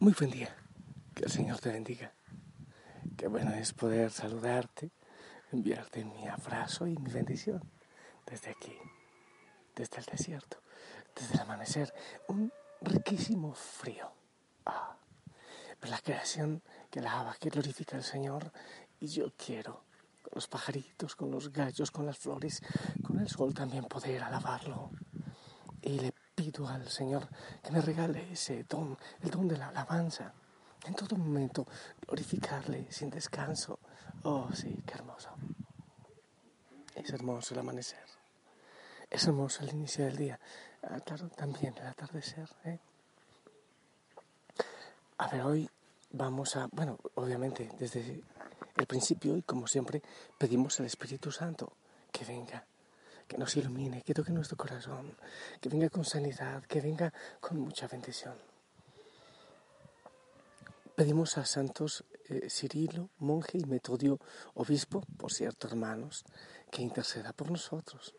Muy buen día. Que el Señor te bendiga. Qué bueno es poder saludarte, enviarte mi abrazo y mi bendición desde aquí, desde el desierto, desde el amanecer. Un riquísimo frío. Ah, la creación que lava, que glorifica al Señor. Y yo quiero, con los pajaritos, con los gallos, con las flores, con el sol también poder alabarlo. Y le pido al Señor que me regale ese don, el don de la alabanza. En todo momento glorificarle sin descanso. Oh, sí, qué hermoso. Es hermoso el amanecer. Es hermoso el inicio del día. Ah, claro, también el atardecer. ¿eh? A ver, hoy vamos a, bueno, obviamente desde el principio y como siempre pedimos al Espíritu Santo que venga que nos ilumine, que toque nuestro corazón, que venga con sanidad, que venga con mucha bendición. Pedimos a santos eh, Cirilo, monje y Metodio, obispo, por cierto, hermanos, que interceda por nosotros.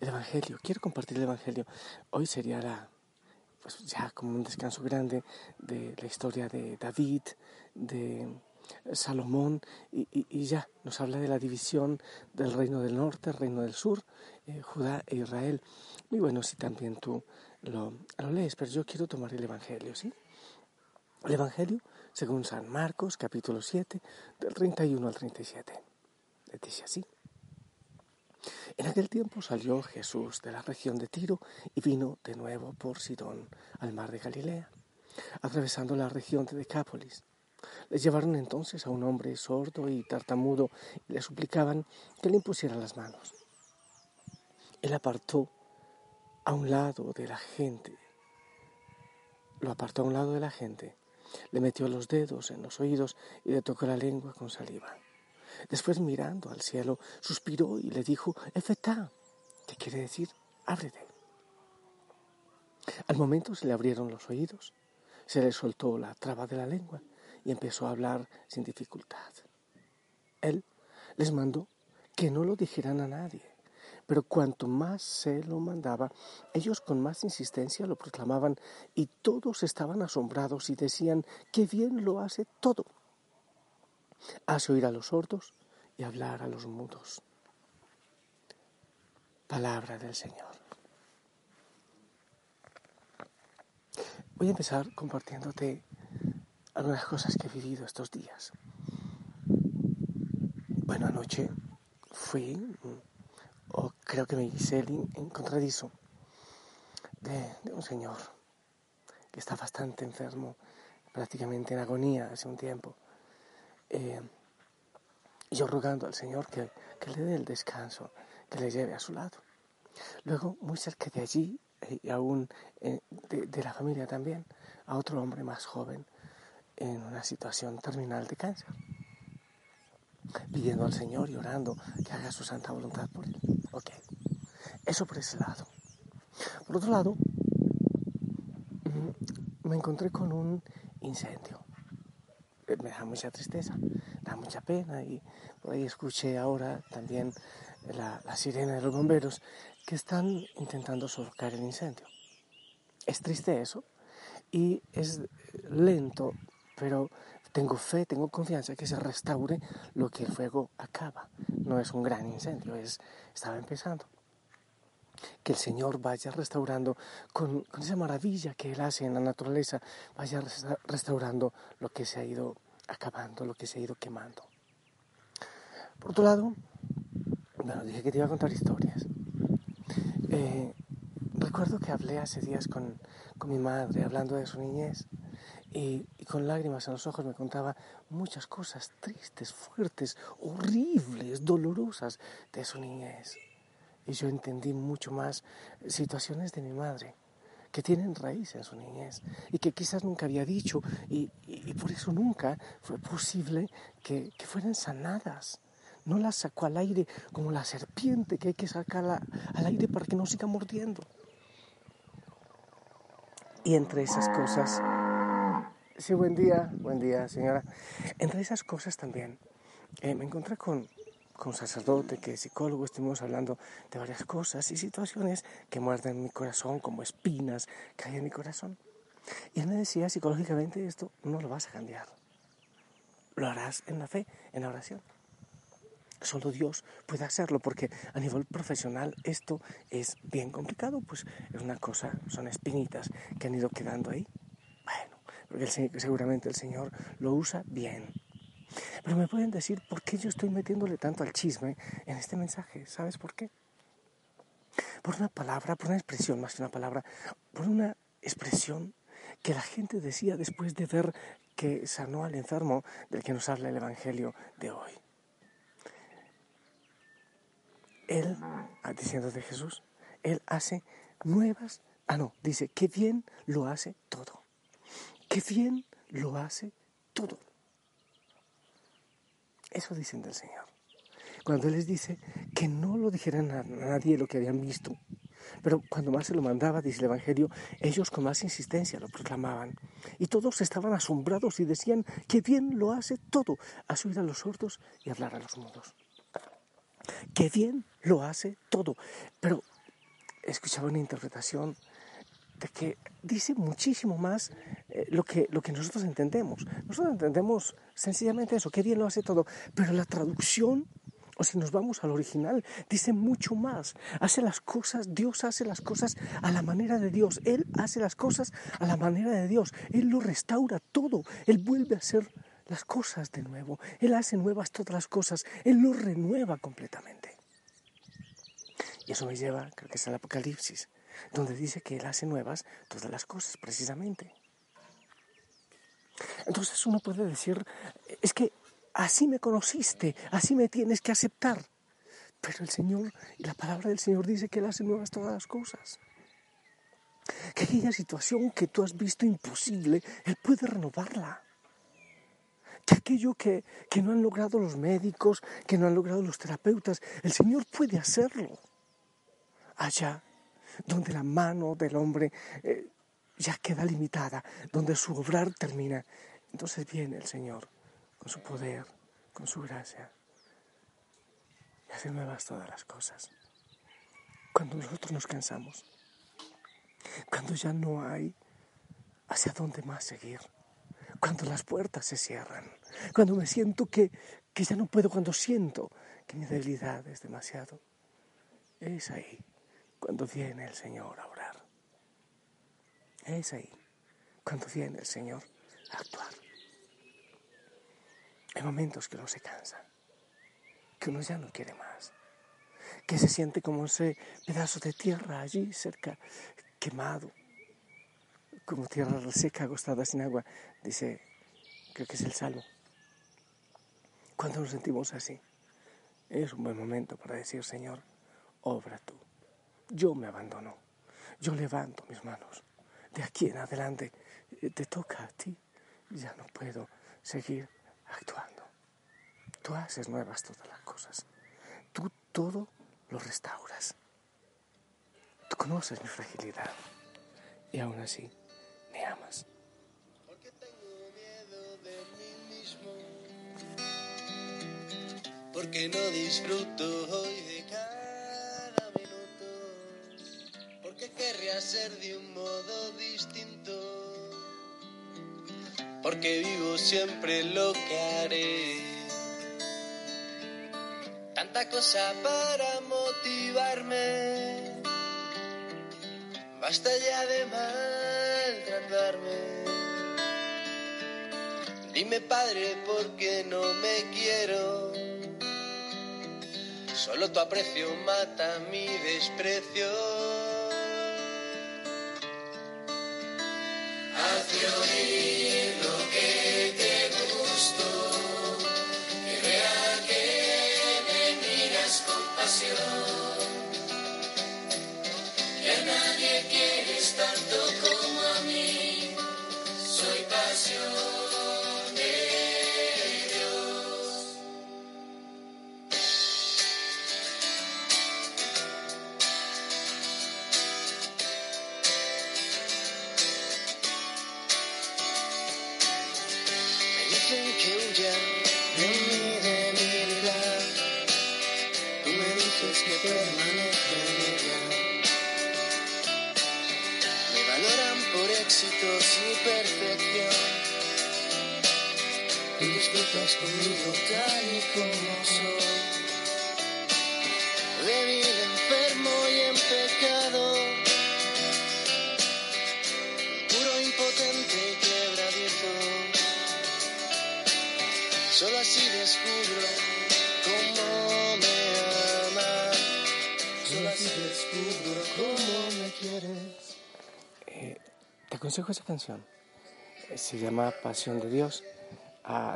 El Evangelio, quiero compartir el Evangelio. Hoy sería la, pues ya como un descanso grande de la historia de David, de Salomón y, ya nos habla de la división del reino del norte, reino del sur, eh, Judá e Israel. Muy bueno si también tú lo, lo, lees, pero yo quiero tomar el Evangelio, ¿sí? El Evangelio según San Marcos, capítulo 7, del 31 al 37. Le dice así. En aquel tiempo salió Jesús de la región de Tiro y vino de nuevo por Sidón al mar de Galilea, atravesando la región de Decápolis. Les llevaron entonces a un hombre sordo y tartamudo y le suplicaban que le impusiera las manos. Él apartó a un lado de la gente, lo apartó a un lado de la gente, le metió los dedos en los oídos y le tocó la lengua con saliva. Después mirando al cielo, suspiró y le dijo, Efetá, ¿qué quiere decir? Ábrete. Al momento se le abrieron los oídos, se le soltó la traba de la lengua y empezó a hablar sin dificultad. Él les mandó que no lo dijeran a nadie, pero cuanto más se lo mandaba, ellos con más insistencia lo proclamaban y todos estaban asombrados y decían, qué bien lo hace todo. Hace oír a los sordos y hablar a los mudos. Palabra del Señor. Voy a empezar compartiéndote algunas cosas que he vivido estos días. Bueno, anoche fui, o creo que me hice el encontradizo de, de un señor que está bastante enfermo, prácticamente en agonía hace un tiempo. Eh, yo rogando al Señor que, que, le dé el descanso, que le lleve a su lado. Luego, muy cerca de allí, eh, y aún eh, de, de, la familia también, a otro hombre más joven, en una situación terminal de cáncer, pidiendo al Señor y orando que haga su santa voluntad por él. Ok, eso por ese lado. Por otro lado, mm, me encontré con un incendio. Eh, me da mucha tristeza, da mucha pena y por ahí escuché ahora también la, la sirena de los bomberos que están intentando sofocar el incendio. Es triste eso y es lento pero tengo fe, tengo confianza que se restaure lo que el fuego acaba. No es un gran incendio, es, estaba empezando. Que el Señor vaya restaurando con, esa maravilla que Él hace en la naturaleza, vaya restaurando lo que se ha ido acabando, lo que se ha ido quemando. Por otro lado, bueno, dije que te iba a contar historias. Eh, recuerdo que hablé hace días con, con mi madre hablando de su niñez y, con lágrimas en los ojos me contaba muchas cosas tristes, fuertes, horribles, dolorosas de su niñez. Y yo entendí mucho más situaciones de mi madre que tienen raíz en su niñez y que quizás nunca había dicho y, por eso nunca fue posible que, que, fueran sanadas. No las sacó al aire como la serpiente que hay que sacarla al aire para que no siga mordiendo. Y entre esas cosas Sí, buen día, buen día, señora. Entre esas cosas también, eh, me encontré con, con un sacerdote que es psicólogo, estuvimos hablando de varias cosas y situaciones que muerden mi corazón como espinas que hay en mi corazón. Y él me decía, psicológicamente esto no lo vas a cambiar. Lo harás en la fe, en la oración. Solo Dios puede hacerlo porque a nivel profesional esto es bien complicado, pues es una cosa, son espinitas que han ido quedando ahí. Bueno, seguramente el Señor lo usa bien. Pero me pueden decir por qué yo estoy metiéndole tanto al chisme en este mensaje. ¿Sabes por qué? Por una palabra, por una expresión, más que una palabra, por una expresión que la gente decía después de ver que sanó al enfermo del que nos habla el Evangelio de hoy. Él, ah, diciendo de Jesús, Él hace nuevas, ah no, dice, que bien lo hace todo. Que bien lo hace todo. Eso dicen del Señor. Cuando Él les dice que no lo dijeran a nadie lo que habían visto, pero cuando más se lo mandaba, dice el Evangelio, ellos con más insistencia lo proclamaban. Y todos estaban asombrados y decían que bien lo hace todo, a subir a los sordos y hablar a los mudos. Que bien lo hace todo. Pero escuchaba una interpretación que dice muchísimo más eh, lo, que, lo que nosotros entendemos. Nosotros entendemos sencillamente eso, que bien lo hace todo, pero la traducción, o si nos vamos al original, dice mucho más. Hace las cosas, Dios hace las cosas a la manera de Dios, Él hace las cosas a la manera de Dios, Él lo restaura todo, Él vuelve a hacer las cosas de nuevo, Él hace nuevas todas las cosas, Él lo renueva completamente. Y eso me lleva, creo que es el Apocalipsis, donde dice que Él hace nuevas todas las cosas, precisamente. Entonces uno puede decir, es que así me conociste, así me tienes que aceptar. Pero el Señor, y la palabra del Señor dice que Él hace nuevas todas las cosas. Que aquella situación que tú has visto imposible, Él puede renovarla. Que aquello que, que no han logrado los médicos, que no han logrado los terapeutas, el Señor puede hacerlo. Allá donde la mano del hombre eh, ya queda limitada, donde su obrar termina. Entonces viene el Señor con su poder, con su gracia, y hace nuevas todas las cosas. Cuando nosotros nos cansamos, cuando ya no hay hacia dónde más seguir, cuando las puertas se cierran, cuando me siento que, que ya no puedo, cuando siento que mi debilidad es demasiado, es ahí cuando viene el Señor a orar. Es ahí cuando viene el Señor a actuar. Hay momentos que uno se cansa, que uno ya no quiere más, que se siente como ese pedazo de tierra allí cerca, quemado, como tierra seca, acostada sin agua, dice, creo que es el salmo. Cuando nos sentimos así, es un buen momento para decir, Señor, obra tú yo me abandono, yo levanto mis manos. De aquí en adelante eh, te toca a ti, ya no puedo seguir actuando. Tú haces nuevas todas las cosas, tú todo lo restauras. Tú conoces mi fragilidad y aún así me amas. Porque tengo miedo de mí mismo, no disfruto hoy de querría ser de un modo distinto. Porque vivo siempre lo que haré. Tanta cosa para motivarme. Basta ya de maltratarme. Dime padre, ¿por qué no me quiero? Solo tu aprecio mata mi desprecio. Pasión, dicen que huya de mí, de mi vida. Tú me dices que permanezca en ella. Me valoran por éxitos y perfección. Tú disfrutas conmigo tal y como soy. Aconsejo esa canción. Eh, Se llama Pasión de Dios,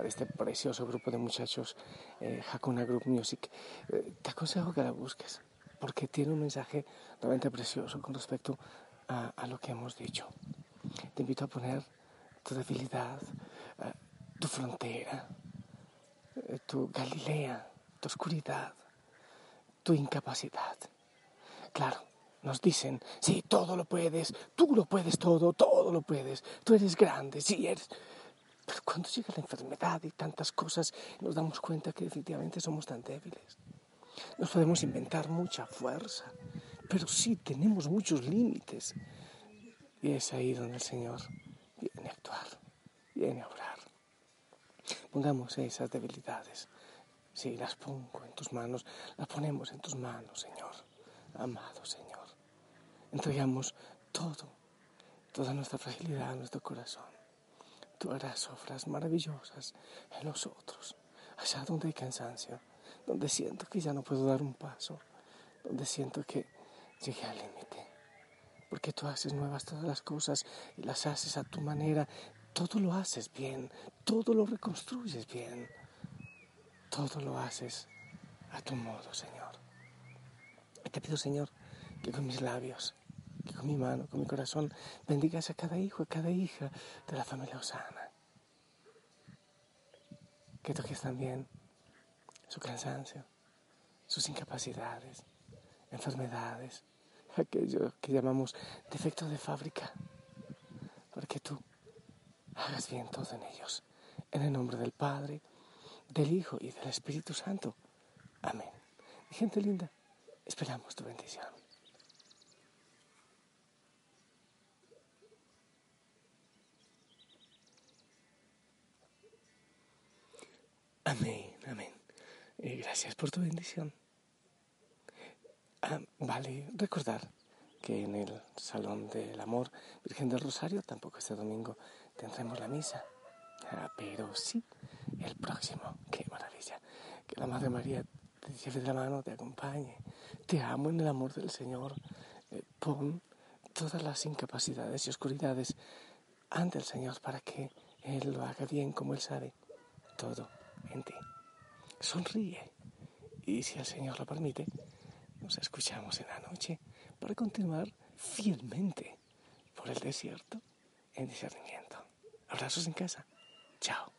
de este precioso grupo de muchachos, eh, Hakuna Group Music. Eh, te aconsejo que la busques, porque tiene un mensaje realmente precioso con respecto a, a lo que hemos dicho. Te invito a poner tu debilidad, eh, tu frontera, tu Galilea, tu oscuridad, tu incapacidad. Claro, nos dicen, sí, todo lo puedes, tú lo puedes todo, todo lo puedes, tú eres grande, sí eres. Pero cuando llega la enfermedad y tantas cosas, nos damos cuenta que definitivamente somos tan débiles. Nos podemos inventar mucha fuerza, pero sí tenemos muchos límites. Y es ahí donde el Señor viene a actuar, viene a obrar. Pongamos esas debilidades. Sí, las pongo en tus manos, las ponemos en tus manos, Señor. Amado Señor. Entregamos todo, toda nuestra fragilidad nuestro corazón. Tú harás obras maravillosas en nosotros, allá donde hay cansancio, donde siento que ya no puedo dar un paso, donde siento que llegué al límite. Porque tú haces nuevas todas las cosas y las haces a tu manera. Todo lo haces bien, todo lo reconstruyes bien, todo lo haces a tu modo, Señor. Y te pido, Señor, que con mis labios, que con mi mano, con mi corazón, bendigas a cada hijo, a cada hija de la familia Osana. Que toques también su cansancio, sus incapacidades, enfermedades, aquello que llamamos defecto de fábrica, para que tú hagas bien todo en ellos. En el nombre del Padre, del Hijo y del Espíritu Santo. Amén. Gente linda, esperamos tu bendición. Amén, amén. Y gracias por tu bendición. Ah, vale recordar que en el Salón del Amor Virgen del Rosario tampoco este domingo tendremos la misa. Ah, pero sí, el próximo. Qué maravilla. Que la Madre María te lleve de la mano, te acompañe. Te amo en el amor del Señor. Eh, pon todas las incapacidades y oscuridades ante el Señor para que Él lo haga bien como Él sabe. Todo en. Sonríe. Y si el Señor lo permite, nos escuchamos en la noche para continuar fielmente por el desierto en discernimiento. Abrazos en casa. Chao.